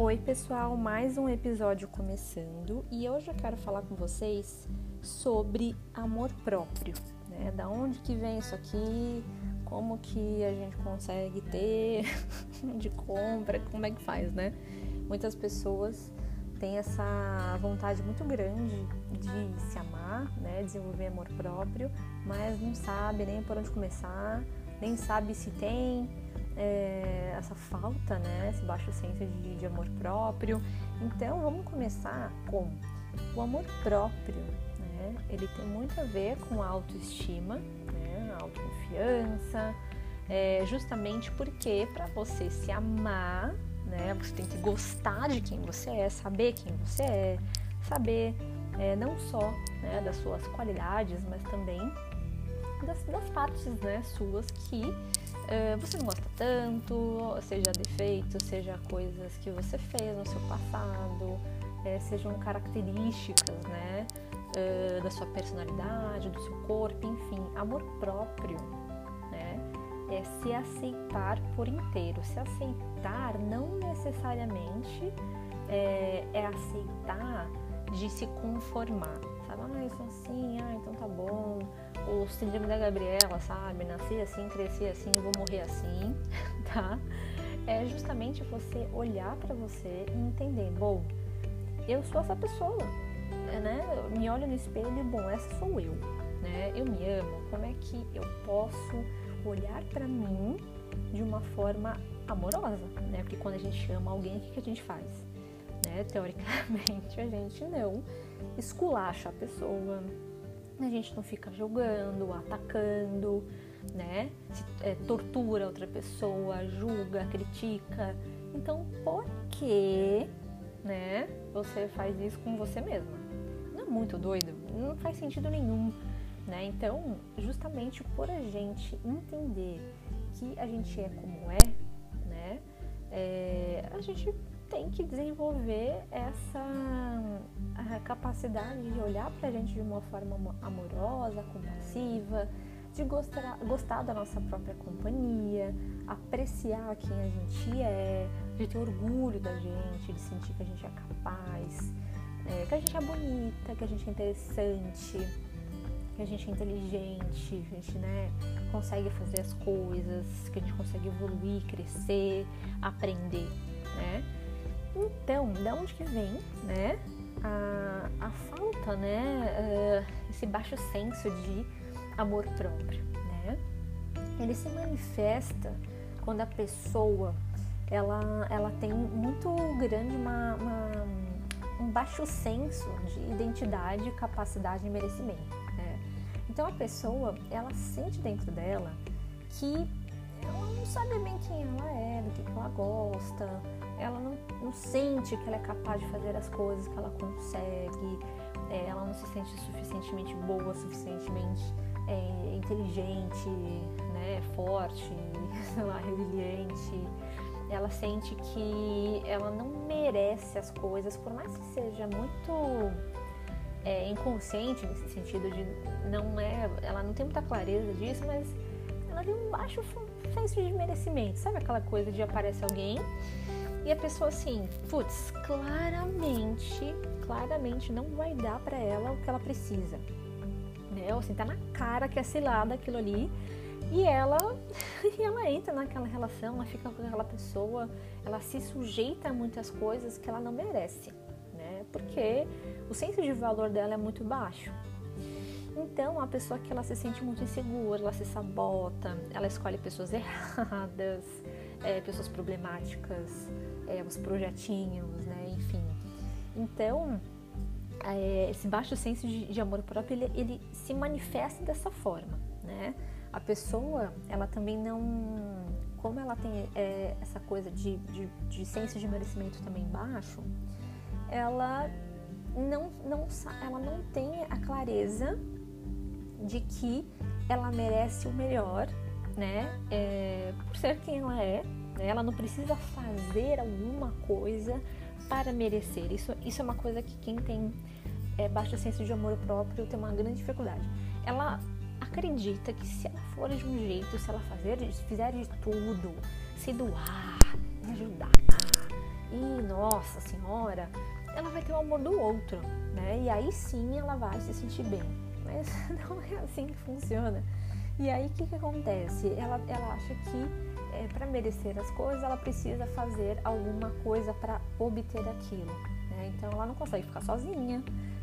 Oi, pessoal, mais um episódio começando e hoje eu quero falar com vocês sobre amor próprio, né? Da onde que vem isso aqui? Como que a gente consegue ter? de compra? Como é que faz, né? Muitas pessoas têm essa vontade muito grande de se amar, né? Desenvolver amor próprio, mas não sabe nem por onde começar, nem sabe se tem, é, essa falta, né, esse baixo senso de, de amor próprio. Então, vamos começar com o amor próprio, né? Ele tem muito a ver com a autoestima, né, a autoconfiança, é, justamente porque para você se amar, né, você tem que gostar de quem você é, saber quem você é, saber é, não só né, das suas qualidades, mas também das, das partes né, suas que uh, você não gosta tanto, seja defeitos, seja coisas que você fez no seu passado, é, sejam características né, uh, da sua personalidade, do seu corpo, enfim, amor próprio. Né, é se aceitar por inteiro. Se aceitar não necessariamente é, é aceitar de se conformar. Sabe, ah, eu sou assim, ah, então tá bom o síndrome da Gabriela, sabe? Nasci assim, cresci assim, vou morrer assim, tá? É justamente você olhar para você e entender, bom, eu sou essa pessoa, né? Eu me olho no espelho e, bom, essa sou eu, né? Eu me amo. Como é que eu posso olhar para mim de uma forma amorosa, né? Porque quando a gente ama alguém, o que, que a gente faz? Né? Teoricamente, a gente não esculacha a pessoa, a gente não fica julgando, atacando, né? É, tortura outra pessoa, julga, critica. Então, por que, né? Você faz isso com você mesma? Não é muito doido? Não faz sentido nenhum, né? Então, justamente por a gente entender que a gente é como é, né? É, a gente tem que desenvolver essa capacidade de olhar para a gente de uma forma amorosa, compassiva, de gostar, gostar da nossa própria companhia, apreciar quem a gente é, de ter orgulho da gente, de sentir que a gente é capaz, é, que a gente é bonita, que a gente é interessante, que a gente é inteligente, a gente né, consegue fazer as coisas, que a gente consegue evoluir, crescer, aprender, né? Então, de onde que vem, né, a, a falta, né, uh, esse baixo senso de amor próprio, né? Ele se manifesta quando a pessoa ela, ela tem muito grande uma, uma, um baixo senso de identidade, capacidade e merecimento. Né? Então a pessoa ela sente dentro dela que ela não sabe bem quem ela é, do que ela gosta, ela não, não, sente que ela é capaz de fazer as coisas que ela consegue, é, ela não se sente suficientemente boa, suficientemente é, inteligente, né, forte, sei lá, resiliente. Ela sente que ela não merece as coisas, por mais que seja muito é, inconsciente nesse sentido de não é, ela não tem muita clareza disso, mas ela tem um baixo senso de merecimento. Sabe aquela coisa de aparece alguém e a pessoa assim, putz, claramente, claramente não vai dar para ela o que ela precisa. Né? Ou assim, tá na cara que é cilada aquilo ali. E ela, e ela entra naquela relação, ela fica com aquela pessoa, ela se sujeita a muitas coisas que ela não merece, né? Porque o senso de valor dela é muito baixo. Então, a pessoa que ela se sente muito insegura, ela se sabota, ela escolhe pessoas erradas, é, pessoas problemáticas, é, os projetinhos, né? Enfim. Então, é, esse baixo senso de, de amor próprio, ele, ele, se manifesta dessa forma, né? A pessoa, ela também não... Como ela tem é, essa coisa de, de, de senso de merecimento também baixo, ela não, não, ela não tem a clareza de que ela merece o melhor, né? É, por ser quem ela é? Ela não precisa fazer alguma coisa para merecer. Isso, isso é uma coisa que quem tem é, baixo senso de amor próprio tem uma grande dificuldade. Ela acredita que se ela for de um jeito, se ela fazer, fizer de tudo, se doar, ajudar, e nossa senhora, ela vai ter o amor do outro, né? E aí sim ela vai se sentir bem. Mas não é assim que funciona. E aí o que, que acontece? Ela, ela acha que é, para merecer as coisas ela precisa fazer alguma coisa para obter aquilo. Né? Então ela não consegue ficar sozinha,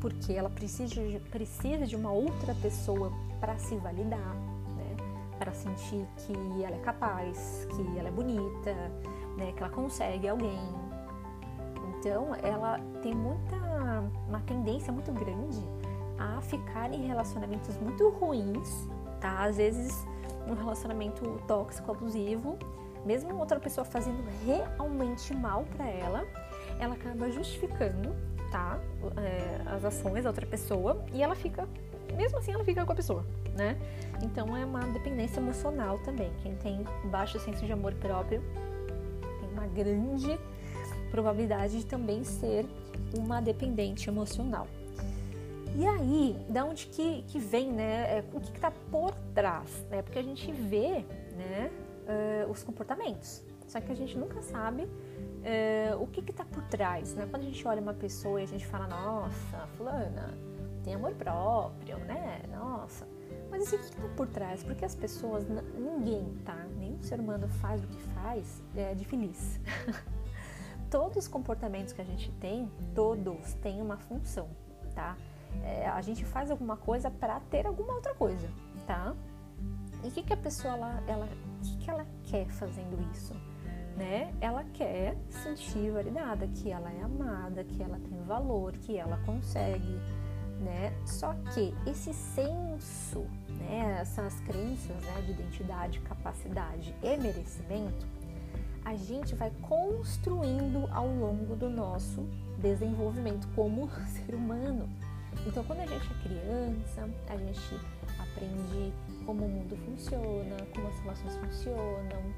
porque ela precisa de, precisa de uma outra pessoa para se validar, né? para sentir que ela é capaz, que ela é bonita, né? que ela consegue alguém. Então ela tem muita uma tendência muito grande a ficar em relacionamentos muito ruins, tá? Às vezes um relacionamento tóxico, abusivo, mesmo outra pessoa fazendo realmente mal para ela, ela acaba justificando, tá? É, as ações da outra pessoa e ela fica, mesmo assim, ela fica com a pessoa, né? Então é uma dependência emocional também. Quem tem baixo senso de amor próprio tem uma grande probabilidade de também ser uma dependente emocional. E aí, da onde que, que vem, né? É, o que está por trás, né? Porque a gente vê, né, uh, os comportamentos, só que a gente nunca sabe uh, o que está por trás, né? Quando a gente olha uma pessoa e a gente fala, nossa, fulana, tem amor próprio, né? Nossa. Mas assim, o que está por trás? Porque as pessoas, ninguém, tá? Nenhum ser humano faz o que faz é, de feliz. Todos os comportamentos que a gente tem, todos têm uma função, tá? É, a gente faz alguma coisa para ter alguma outra coisa, tá? E o que, que a pessoa ela, ela, que, que ela quer fazendo isso? Né? Ela quer sentir validada, que ela é amada, que ela tem valor, que ela consegue, né? Só que esse senso, né, essas crenças, né, de identidade, capacidade e merecimento, a gente vai construindo ao longo do nosso desenvolvimento como ser humano. Então, quando a gente é criança, a gente aprende como o mundo funciona, como as relações funcionam,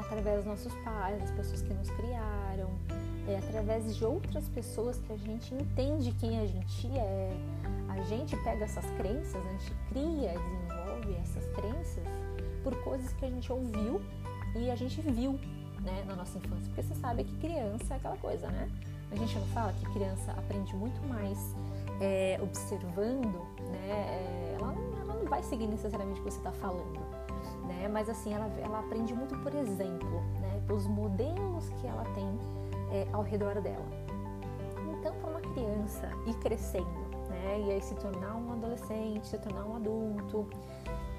através dos nossos pais, das pessoas que nos criaram, é através de outras pessoas que a gente entende quem a gente é. A gente pega essas crenças, a gente cria, desenvolve essas crenças por coisas que a gente ouviu e a gente viu né, na nossa infância. Porque você sabe que criança é aquela coisa, né? A gente não fala que criança aprende muito mais é, observando, né? É, ela, ela, não, vai seguir necessariamente o que você está falando, né? Mas assim, ela, ela aprende muito por exemplo, né? Pelos modelos que ela tem é, ao redor dela. Então, para uma criança ir crescendo, né? E aí se tornar um adolescente, se tornar um adulto,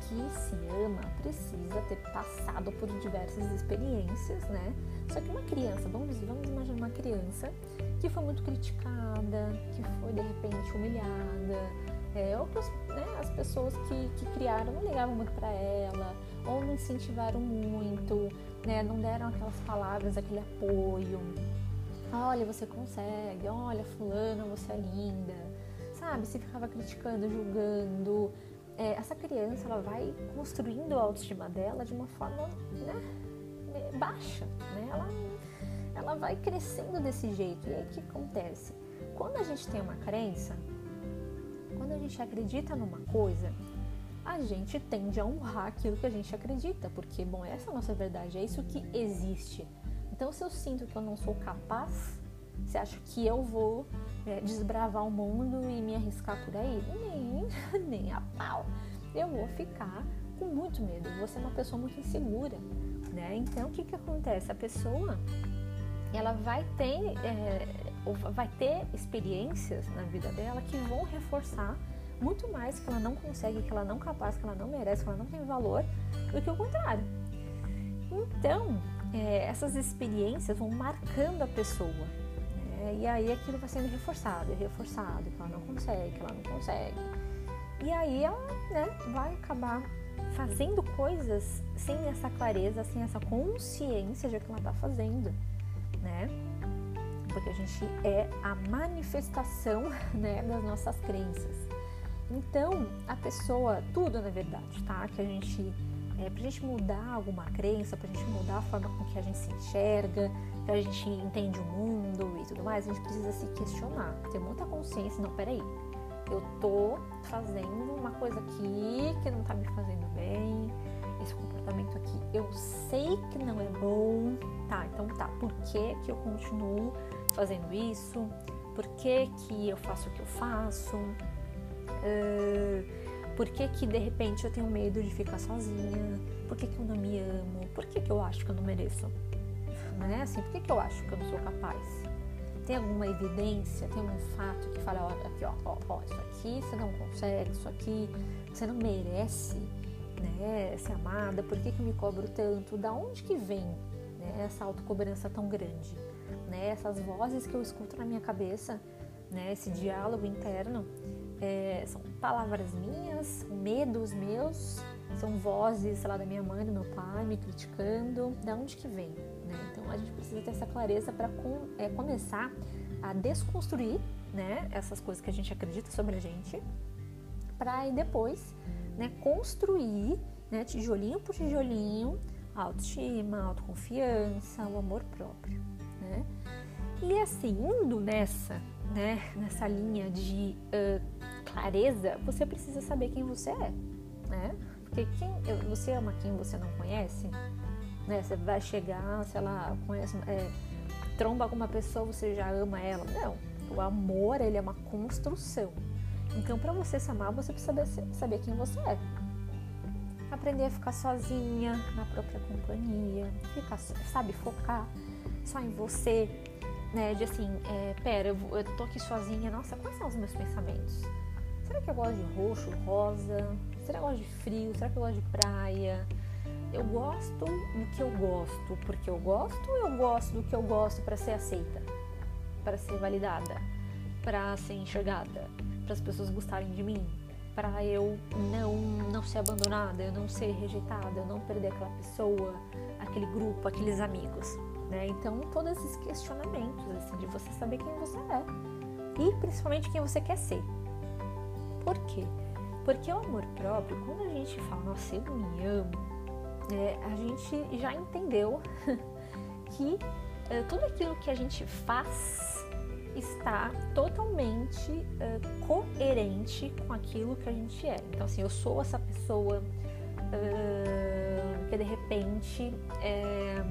que se ama precisa ter passado por diversas experiências, né? Só que uma criança, vamos, vamos uma criança que foi muito criticada, que foi de repente humilhada, é, ou que né, as pessoas que, que criaram não ligavam muito para ela, ou não incentivaram muito, né, não deram aquelas palavras, aquele apoio. Olha, você consegue, olha, fulano, você é linda, sabe? Se ficava criticando, julgando, é, essa criança ela vai construindo a autoestima dela de uma forma né, baixa, né? Ela, ela vai crescendo desse jeito. E aí o que acontece? Quando a gente tem uma crença, quando a gente acredita numa coisa, a gente tende a honrar aquilo que a gente acredita, porque, bom, essa é a nossa verdade, é isso que existe. Então, se eu sinto que eu não sou capaz, você acha que eu vou é, desbravar o mundo e me arriscar por aí? Nem, nem a pau. Eu vou ficar com muito medo, vou ser uma pessoa muito insegura, né? Então, o que que acontece? A pessoa, ela vai ter, é, vai ter experiências na vida dela que vão reforçar muito mais que ela não consegue, que ela não é capaz, que ela não merece, que ela não tem valor, do que o contrário. Então, é, essas experiências vão marcando a pessoa, é, e aí aquilo vai sendo reforçado, reforçado, que ela não consegue, que ela não consegue. E aí ela né, vai acabar fazendo coisas sem essa clareza, sem essa consciência de que ela está fazendo, né? Porque a gente é a manifestação né, das nossas crenças. Então, a pessoa, tudo na verdade, tá? Que a gente é, para a gente mudar alguma crença, para a gente mudar a forma com que a gente se enxerga, que a gente entende o mundo e tudo mais, a gente precisa se questionar, ter muita consciência. Não, peraí, eu tô fazendo uma coisa aqui que não tá me fazendo bem, esse comportamento aqui eu sei que não é bom, tá? Então tá, por que que eu continuo fazendo isso? Por que que eu faço o que eu faço? Uh, por que que de repente eu tenho medo de ficar sozinha? Por que que eu não me amo? Por que que eu acho que eu não mereço? Né? Assim, por que que eu acho que eu não sou capaz? Tem alguma evidência, tem algum fato que fala, aqui, ó, ó, ó, isso aqui você não consegue, isso aqui você não merece, né, ser amada, por que, que eu me cobro tanto? Da onde que vem né, essa autocobrança tão grande? Né, essas vozes que eu escuto na minha cabeça, né, esse diálogo interno, é, são palavras minhas, medos meus, são vozes, sei lá, da minha mãe, do meu pai, me criticando, da onde que vem? Né? Então a gente precisa ter essa clareza para com, é, começar a desconstruir né, essas coisas que a gente acredita sobre a gente, para depois né, construir, né, tijolinho por tijolinho, autoestima, autoconfiança, o amor próprio, né? E assim, indo nessa, né, nessa linha de uh, clareza, você precisa saber quem você é, né? Porque quem, você ama quem você não conhece, né? Você vai chegar, sei lá, conhece, é, tromba alguma pessoa, você já ama ela? Não. O amor, ele é uma construção. Então, para você se amar, você precisa saber, saber quem você é. Aprender a ficar sozinha na própria companhia, ficar, sabe, focar só em você, né? De assim, é, pera, eu, eu tô aqui sozinha, nossa, quais são os meus pensamentos? Será que eu gosto de roxo, rosa? Será que eu gosto de frio? Será que eu gosto de praia? Eu gosto do que eu gosto porque eu gosto eu gosto do que eu gosto para ser aceita, para ser validada, para ser enxergada? Para as pessoas gostarem de mim, para eu não não ser abandonada, eu não ser rejeitada, eu não perder aquela pessoa, aquele grupo, aqueles amigos, né? Então, todos esses questionamentos assim de você saber quem você é e principalmente quem você quer ser. Por quê? Porque o amor próprio, quando a gente fala, nossa, eu me amo, é, a gente já entendeu que é, tudo aquilo que a gente faz está totalmente uh, coerente com aquilo que a gente é. Então, assim, eu sou essa pessoa uh, que de repente é,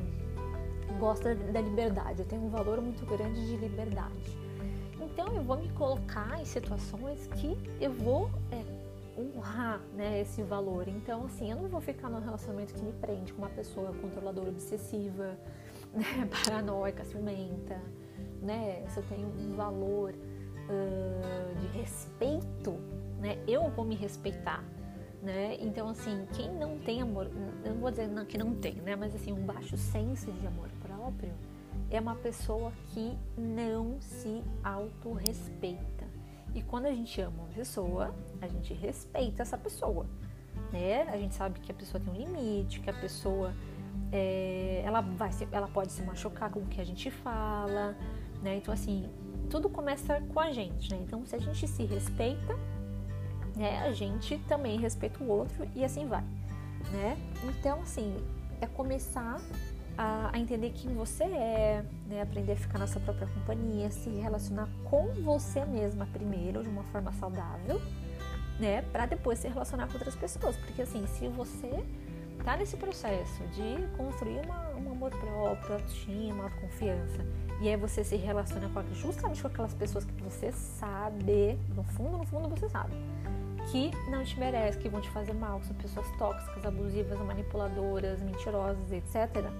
gosta da liberdade, eu tenho um valor muito grande de liberdade. Então, eu vou me colocar em situações que eu vou é, honrar né, esse valor. Então, assim, eu não vou ficar num relacionamento que me prende com uma pessoa controladora, obsessiva, né, paranoica, ciumenta né? Se eu tenho um valor uh, de respeito, né? Eu vou me respeitar, né? Então assim, quem não tem amor, eu não vou dizer que não tem, né? Mas assim, um baixo senso de amor próprio é uma pessoa que não se autorrespeita. E quando a gente ama uma pessoa, a gente respeita essa pessoa, né? A gente sabe que a pessoa tem um limite, que a pessoa é, ela vai se, ela pode se machucar com o que a gente fala, né? Então, assim, tudo começa com a gente, né? Então, se a gente se respeita, né, a gente também respeita o outro e assim vai, né? Então, assim, é começar a, a entender quem você é, né? Aprender a ficar na sua própria companhia, se relacionar com você mesma primeiro, de uma forma saudável, né? Para depois se relacionar com outras pessoas. Porque, assim, se você tá nesse processo de construir uma, um amor próprio, autoestima, autoconfiança, e aí você se relaciona com, justamente com aquelas pessoas que você sabe, no fundo, no fundo você sabe, que não te merecem, que vão te fazer mal, que são pessoas tóxicas, abusivas, manipuladoras, mentirosas, etc.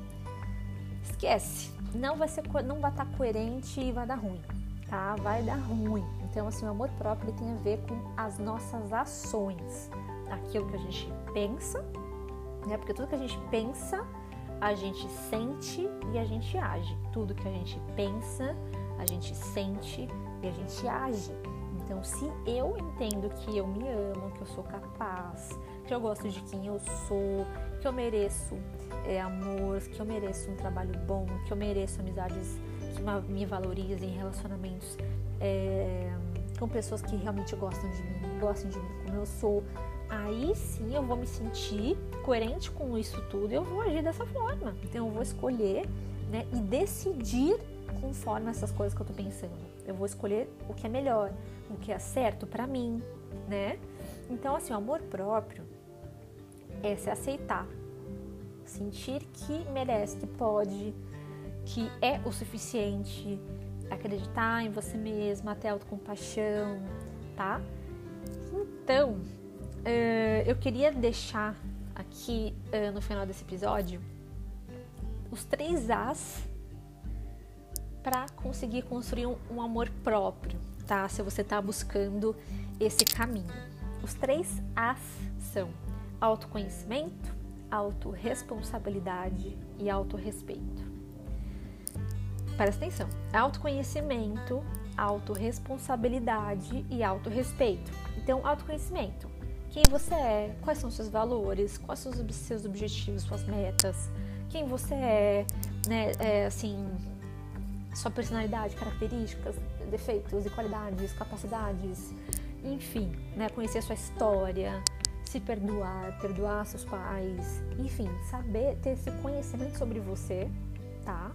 Esquece. Não vai ser, não vai estar tá coerente e vai dar ruim, tá? Vai dar ruim. Então, assim, o amor próprio tem a ver com as nossas ações, aquilo que a gente pensa, né? Porque tudo que a gente pensa a gente sente e a gente age. Tudo que a gente pensa, a gente sente e a gente age. Então, se eu entendo que eu me amo, que eu sou capaz, que eu gosto de quem eu sou, que eu mereço é, amor, que eu mereço um trabalho bom, que eu mereço amizades que me valorizem, relacionamentos é, com pessoas que realmente gostam de mim, gostam de mim como eu sou, aí sim eu vou me sentir coerente com isso tudo, eu vou agir dessa forma. Então eu vou escolher, né, e decidir conforme essas coisas que eu tô pensando. Eu vou escolher o que é melhor, o que é certo para mim, né? Então assim, o amor próprio é se aceitar, sentir que merece, que pode, que é o suficiente, acreditar em você mesma, ter autocompaixão, tá? Então, uh, eu queria deixar aqui uh, no final desse episódio os três As para conseguir construir um, um, amor próprio, tá? Se você está buscando esse caminho. Os três As são autoconhecimento, autorresponsabilidade e autorrespeito. Presta atenção. Autoconhecimento, autorresponsabilidade e autorrespeito. Então, autoconhecimento. Quem você é, quais são seus valores, quais são os seus objetivos, suas metas, quem você é, né, é, assim, sua personalidade, características, defeitos e qualidades, capacidades, enfim, né, conhecer sua história, se perdoar, perdoar seus pais, enfim, saber ter esse conhecimento sobre você, tá?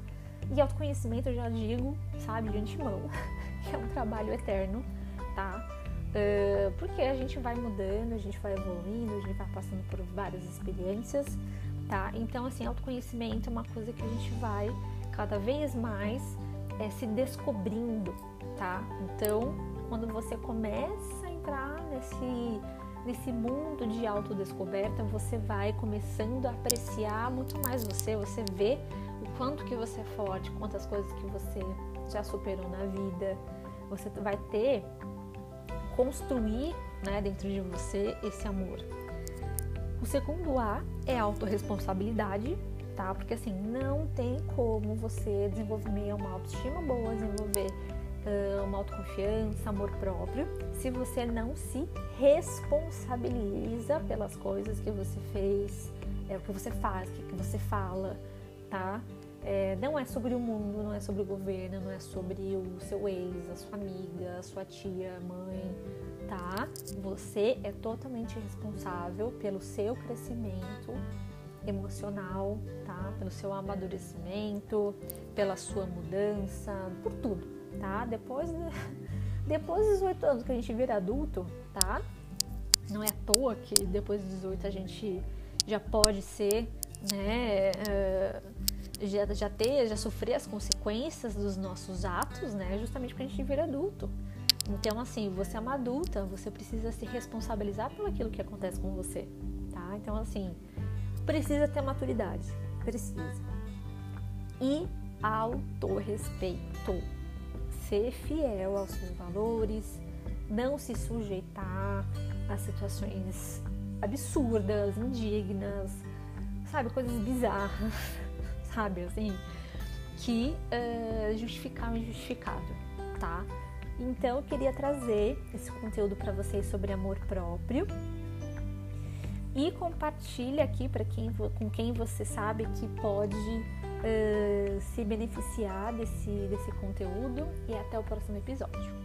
E autoconhecimento eu já digo, sabe, de antemão, que é um trabalho eterno, tá? Uh, porque a gente vai mudando, a gente vai evoluindo, a gente vai passando por várias experiências, tá? Então, assim, autoconhecimento é uma coisa que a gente vai cada vez mais é, se descobrindo, tá? Então, quando você começa a entrar nesse nesse mundo de autodescoberta, você vai começando a apreciar muito mais você, você vê o quanto que você é forte, quantas coisas que você já superou na vida. Você vai ter construir, né, dentro de você esse amor. O segundo A é autorresponsabilidade, tá? Porque assim, não tem como você desenvolver uma autoestima boa, desenvolver uh, uma autoconfiança, amor próprio, se você não se responsabiliza pelas coisas que você fez, é, o que você faz, o que você fala, tá? É, não é sobre o mundo, não é sobre o governo, não é sobre o seu ex, a sua amiga, a sua tia, mãe, tá? Você é totalmente responsável pelo seu crescimento emocional, tá? Pelo seu amadurecimento, pela sua mudança, por tudo, tá? Depois, depois dos 18 anos que a gente vira adulto, tá? Não é à toa que depois dos 18 a gente já pode ser, né? Uh, já, já ter, já sofrer as consequências dos nossos atos, né? Justamente porque a gente vira adulto. Então, assim, você é uma adulta, você precisa se responsabilizar pelo aquilo que acontece com você, tá? Então, assim, precisa ter maturidade, precisa. E autorrespeito. Ser fiel aos seus valores, não se sujeitar a situações absurdas, indignas, sabe, coisas bizarras, sabe, assim, que uh, justificar o injustificável, tá? Então, eu queria trazer esse conteúdo para vocês sobre amor próprio e compartilha aqui para quem com quem você sabe que pode uh, se beneficiar desse, desse conteúdo e até o próximo episódio.